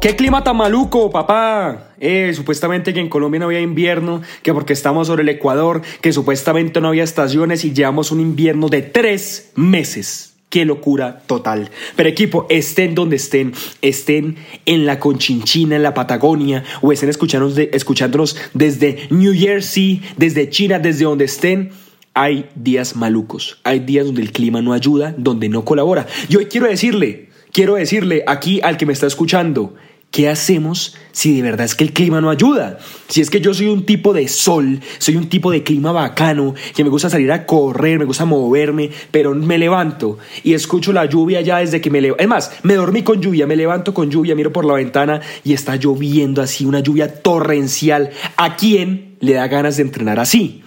¿Qué clima tan maluco, papá? Eh, supuestamente que en Colombia no había invierno, que porque estamos sobre el Ecuador, que supuestamente no había estaciones y llevamos un invierno de tres meses. Qué locura total. Pero equipo, estén donde estén, estén en la Conchinchina, en la Patagonia, o estén escuchándonos, escuchándonos desde New Jersey, desde China, desde donde estén. Hay días malucos, hay días donde el clima no ayuda, donde no colabora. Y hoy quiero decirle, quiero decirle aquí al que me está escuchando, ¿Qué hacemos si de verdad es que el clima no ayuda? Si es que yo soy un tipo de sol, soy un tipo de clima bacano, que me gusta salir a correr, me gusta moverme, pero me levanto y escucho la lluvia ya desde que me levanto. Es más, me dormí con lluvia, me levanto con lluvia, miro por la ventana y está lloviendo así, una lluvia torrencial. ¿A quién le da ganas de entrenar así?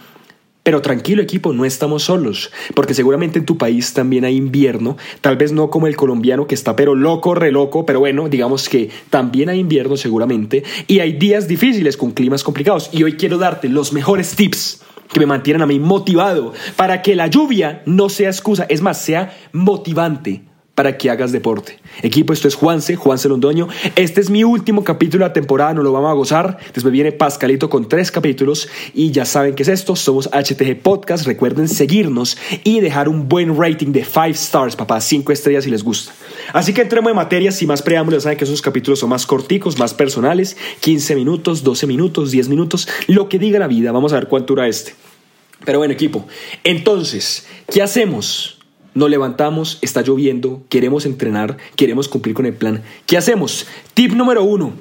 Pero tranquilo equipo, no estamos solos, porque seguramente en tu país también hay invierno, tal vez no como el colombiano que está pero loco, re loco, pero bueno, digamos que también hay invierno seguramente, y hay días difíciles con climas complicados, y hoy quiero darte los mejores tips que me mantienen a mí motivado para que la lluvia no sea excusa, es más, sea motivante para que hagas deporte. Equipo, esto es Juanse, Juanse Londoño. Este es mi último capítulo de la temporada, no lo vamos a gozar. Después viene Pascalito con tres capítulos y ya saben qué es esto. Somos HTG Podcast. Recuerden seguirnos y dejar un buen rating de 5 stars, papá, 5 estrellas si les gusta. Así que entremos en materia, sin más preámbulos, saben que esos capítulos son más corticos, más personales, 15 minutos, 12 minutos, 10 minutos, lo que diga la vida. Vamos a ver cuánto dura este. Pero bueno, equipo, entonces, ¿qué hacemos? Nos levantamos, está lloviendo, queremos entrenar, queremos cumplir con el plan. ¿Qué hacemos? Tip número uno,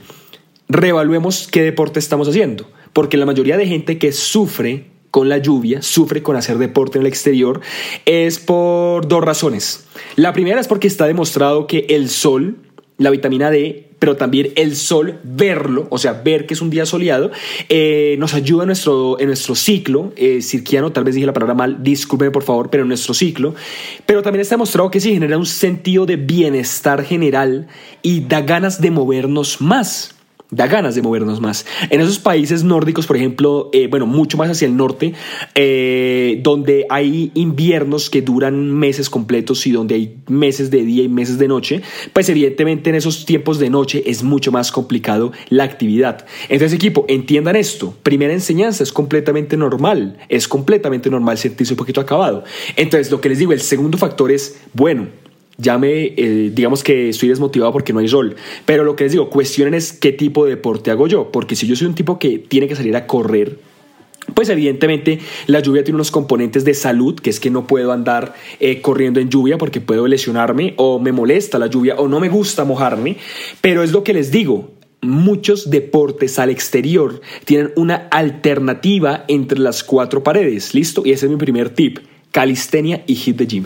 reevaluemos qué deporte estamos haciendo, porque la mayoría de gente que sufre con la lluvia, sufre con hacer deporte en el exterior, es por dos razones. La primera es porque está demostrado que el sol, la vitamina D, pero también el sol, verlo, o sea, ver que es un día soleado, eh, nos ayuda en nuestro, en nuestro ciclo. Eh, cirquiano, tal vez dije la palabra mal, discúlpeme por favor, pero en nuestro ciclo, pero también está demostrado que sí genera un sentido de bienestar general y da ganas de movernos más da ganas de movernos más. En esos países nórdicos, por ejemplo, eh, bueno, mucho más hacia el norte, eh, donde hay inviernos que duran meses completos y donde hay meses de día y meses de noche, pues evidentemente en esos tiempos de noche es mucho más complicado la actividad. Entonces, equipo, entiendan esto. Primera enseñanza es completamente normal, es completamente normal sentirse un poquito acabado. Entonces, lo que les digo, el segundo factor es, bueno, ya me, eh, digamos que estoy desmotivado porque no hay sol. Pero lo que les digo, cuestionen es qué tipo de deporte hago yo. Porque si yo soy un tipo que tiene que salir a correr, pues evidentemente la lluvia tiene unos componentes de salud, que es que no puedo andar eh, corriendo en lluvia porque puedo lesionarme o me molesta la lluvia o no me gusta mojarme. Pero es lo que les digo, muchos deportes al exterior tienen una alternativa entre las cuatro paredes. ¿Listo? Y ese es mi primer tip. Calistenia y hit the gym.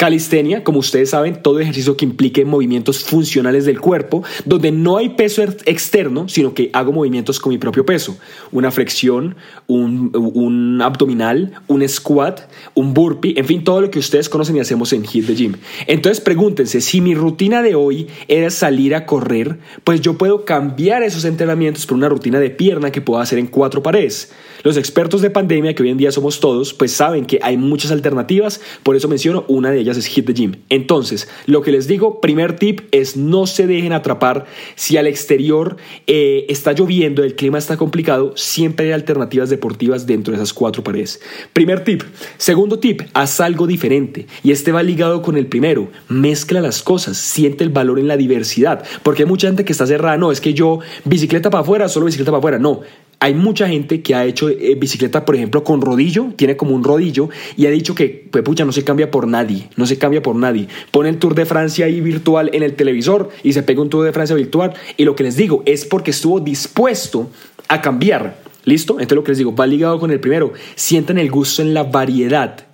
Calistenia, como ustedes saben, todo ejercicio que implique movimientos funcionales del cuerpo, donde no hay peso externo, sino que hago movimientos con mi propio peso. Una flexión, un, abdominal, un squat, un burpee, en fin, todo lo que ustedes conocen y hacemos en Hit the Gym. Entonces pregúntense, si mi rutina de hoy era salir a correr, pues yo puedo cambiar esos entrenamientos por una rutina de pierna que puedo hacer en cuatro paredes. Los expertos de pandemia, que hoy en día somos todos, pues saben que hay muchas alternativas, por eso menciono una de ellas es Hit the Gym. Entonces, lo que les digo, primer tip es no se dejen atrapar. Si al exterior eh, está lloviendo, el clima está complicado, siempre hay alternativas deportivas dentro de esas cuatro paredes. Primer tip. Segundo tip, haz algo diferente. Y este va ligado con el primero. Mezcla las cosas, siente el valor en la diversidad. Porque hay mucha gente que está cerrada, no, es que yo bicicleta para afuera, solo bicicleta para afuera. No, hay mucha gente que ha hecho eh, bicicleta, por ejemplo, con rodillo, tiene como un rodillo y ha dicho que, pues pucha, no se cambia por nadie, no se cambia por nadie. Pone el Tour de Francia ahí virtual en el televisor y se pega un Tour de Francia virtual. Y lo que les digo es porque estuvo dispuesto a cambiar. ¿Listo? Entonces lo que les digo va ligado con el primero. Sientan el gusto en la variedad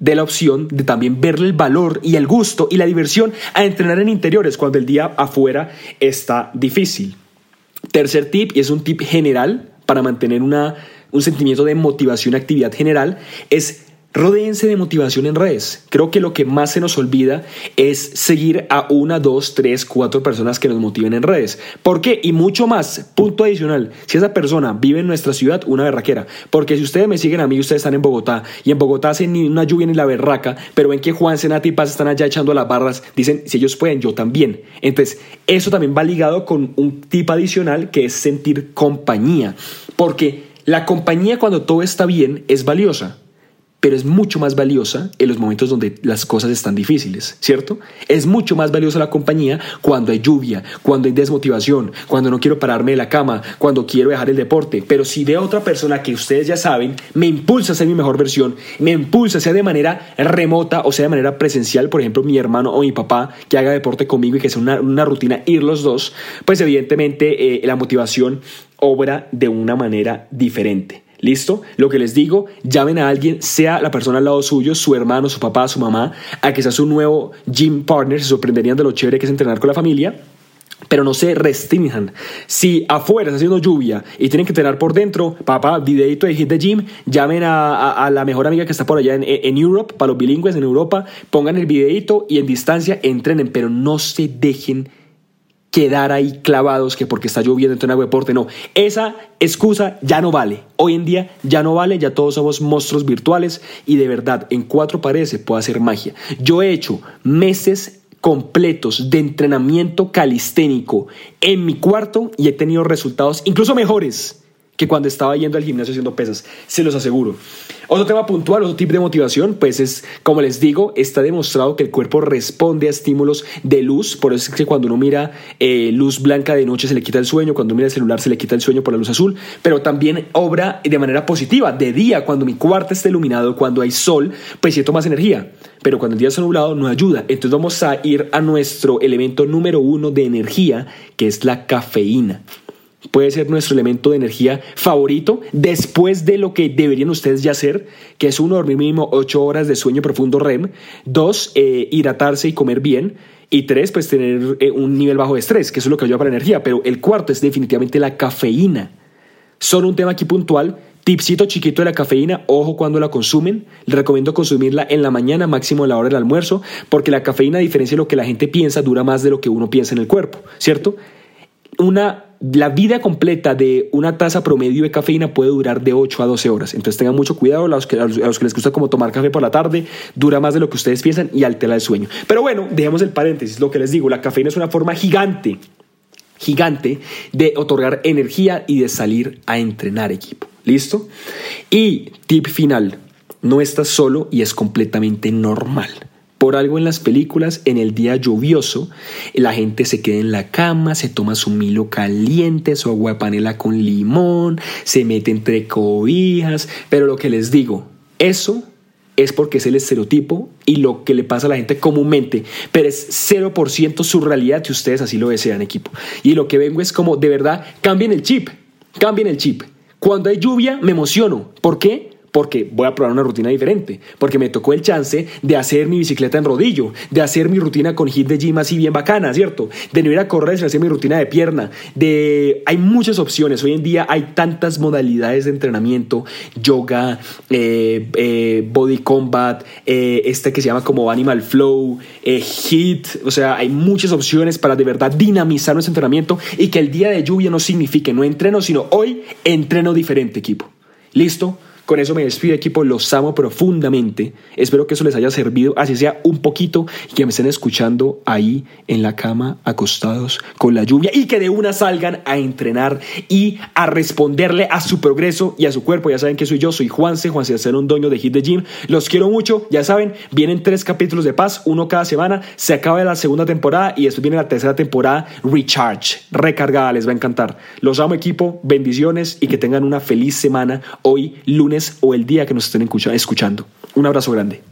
de la opción de también verle el valor y el gusto y la diversión a entrenar en interiores cuando el día afuera está difícil. Tercer tip, y es un tip general, para mantener una, un sentimiento de motivación actividad general es Rodéense de motivación en redes. Creo que lo que más se nos olvida es seguir a una, dos, tres, cuatro personas que nos motiven en redes. ¿Por qué? Y mucho más. Punto adicional. Si esa persona vive en nuestra ciudad, una berraquera. Porque si ustedes me siguen a mí, ustedes están en Bogotá. Y en Bogotá hacen ni una lluvia ni la berraca. Pero ven que Juan, Senati y Paz están allá echando las barras. Dicen, si ellos pueden, yo también. Entonces, eso también va ligado con un tip adicional que es sentir compañía. Porque la compañía cuando todo está bien es valiosa pero es mucho más valiosa en los momentos donde las cosas están difíciles, ¿cierto? Es mucho más valiosa la compañía cuando hay lluvia, cuando hay desmotivación, cuando no quiero pararme de la cama, cuando quiero dejar el deporte. Pero si veo otra persona que ustedes ya saben, me impulsa a ser mi mejor versión, me impulsa, sea de manera remota o sea de manera presencial, por ejemplo, mi hermano o mi papá que haga deporte conmigo y que sea una, rutina ir los dos, pues evidentemente eh, la motivación obra de una manera diferente. ¿Listo? Lo que les digo, llamen a alguien, sea la persona al lado suyo, su hermano, su papá, su mamá, a que sea su nuevo gym partner, se sorprenderían de lo chévere que es entrenar con la familia. Pero no se restrinjan. Si afuera está haciendo lluvia y tienen que entrenar por dentro, papá, videito de hit de gym, llamen a, la mejor amiga que está por allá en, en Europe, para los bilingües en Europa, pongan el videito y en distancia entrenen, pero no se dejen quedar ahí clavados que porque está lloviendo entonces no hago deporte. No, esa excusa ya no vale. Hoy en día ya no vale, ya todos somos monstruos virtuales y de verdad en cuatro paredes se puede hacer magia. Yo he hecho meses completos de entrenamiento calisténico en mi cuarto y he tenido resultados incluso mejores que cuando estaba yendo al gimnasio haciendo pesas, se los aseguro. Otro tema puntual, otro tip de motivación, pues es, como les digo, está demostrado que el cuerpo responde a estímulos de luz, por eso es que cuando uno mira eh, luz blanca de noche se le quita el sueño, cuando mira el celular se le quita el sueño por la luz azul, pero también obra de manera positiva, de día, cuando mi cuarto está iluminado, cuando hay sol, pues siento más energía, pero cuando el día está nublado no ayuda, entonces vamos a ir a nuestro elemento número uno de energía, que es la cafeína puede ser nuestro elemento de energía favorito después de lo que deberían ustedes ya hacer, que es uno, dormir mínimo 8 horas de sueño profundo REM, dos, eh, hidratarse y comer bien, y tres, pues tener eh, un nivel bajo de estrés, que eso es lo que ayuda para la energía, pero el cuarto es definitivamente la cafeína. Solo un tema aquí puntual, tipcito chiquito de la cafeína, ojo cuando la consumen, les recomiendo consumirla en la mañana, máximo a la hora del almuerzo, porque la cafeína, a diferencia de lo que la gente piensa, dura más de lo que uno piensa en el cuerpo, ¿cierto? Una la vida completa de una taza promedio de cafeína puede durar de 8 a 12 horas. Entonces tengan mucho cuidado a los, que, los que les gusta como tomar café por la tarde, dura más de lo que ustedes piensan y altera el sueño. Pero bueno, dejemos el paréntesis, lo que les digo, la cafeína es una forma gigante, gigante de otorgar energía y de salir a entrenar equipo. ¿Listo? Y tip final, no estás solo y es completamente normal. Por algo en las películas, en el día lluvioso, la gente se queda en la cama, se toma su milo caliente, su agua de panela con limón, se mete entre cobijas, pero lo que les digo, eso es porque es el estereotipo y lo que le pasa a la gente comúnmente, pero es 0% su realidad si ustedes así lo desean, equipo. Y lo que vengo es como, de verdad, cambien el chip, cambien el chip. Cuando hay lluvia me emociono. ¿Por qué? Porque voy a probar una rutina diferente, porque me tocó el chance de hacer mi bicicleta en rodillo, de hacer mi rutina con hit de gym así bien bacana, ¿cierto? De no ir a correr, sino hacer mi rutina de pierna, de... Hay muchas opciones, hoy en día hay tantas modalidades de entrenamiento, yoga, eh, eh, body combat, eh, este que se llama como animal flow, hit, o sea, hay muchas opciones para de verdad dinamizar nuestro entrenamiento y que el día de lluvia no signifique no entreno, sino hoy entreno diferente equipo. ¿Listo? Con eso me despido equipo, los amo profundamente. Espero que eso les haya servido, así sea un poquito, y que me estén escuchando ahí en la cama, acostados con la lluvia, y que de una salgan a entrenar y a responderle a su progreso y a su cuerpo. Ya saben que soy yo, soy Juanse, Juan un Doño de Hit the Gym. Los quiero mucho, ya saben, vienen tres capítulos de paz, uno cada semana. Se acaba la segunda temporada y después viene la tercera temporada, Recharge, recargada, les va a encantar. Los amo equipo, bendiciones y que tengan una feliz semana hoy o el día que nos estén escuchando. Un abrazo grande.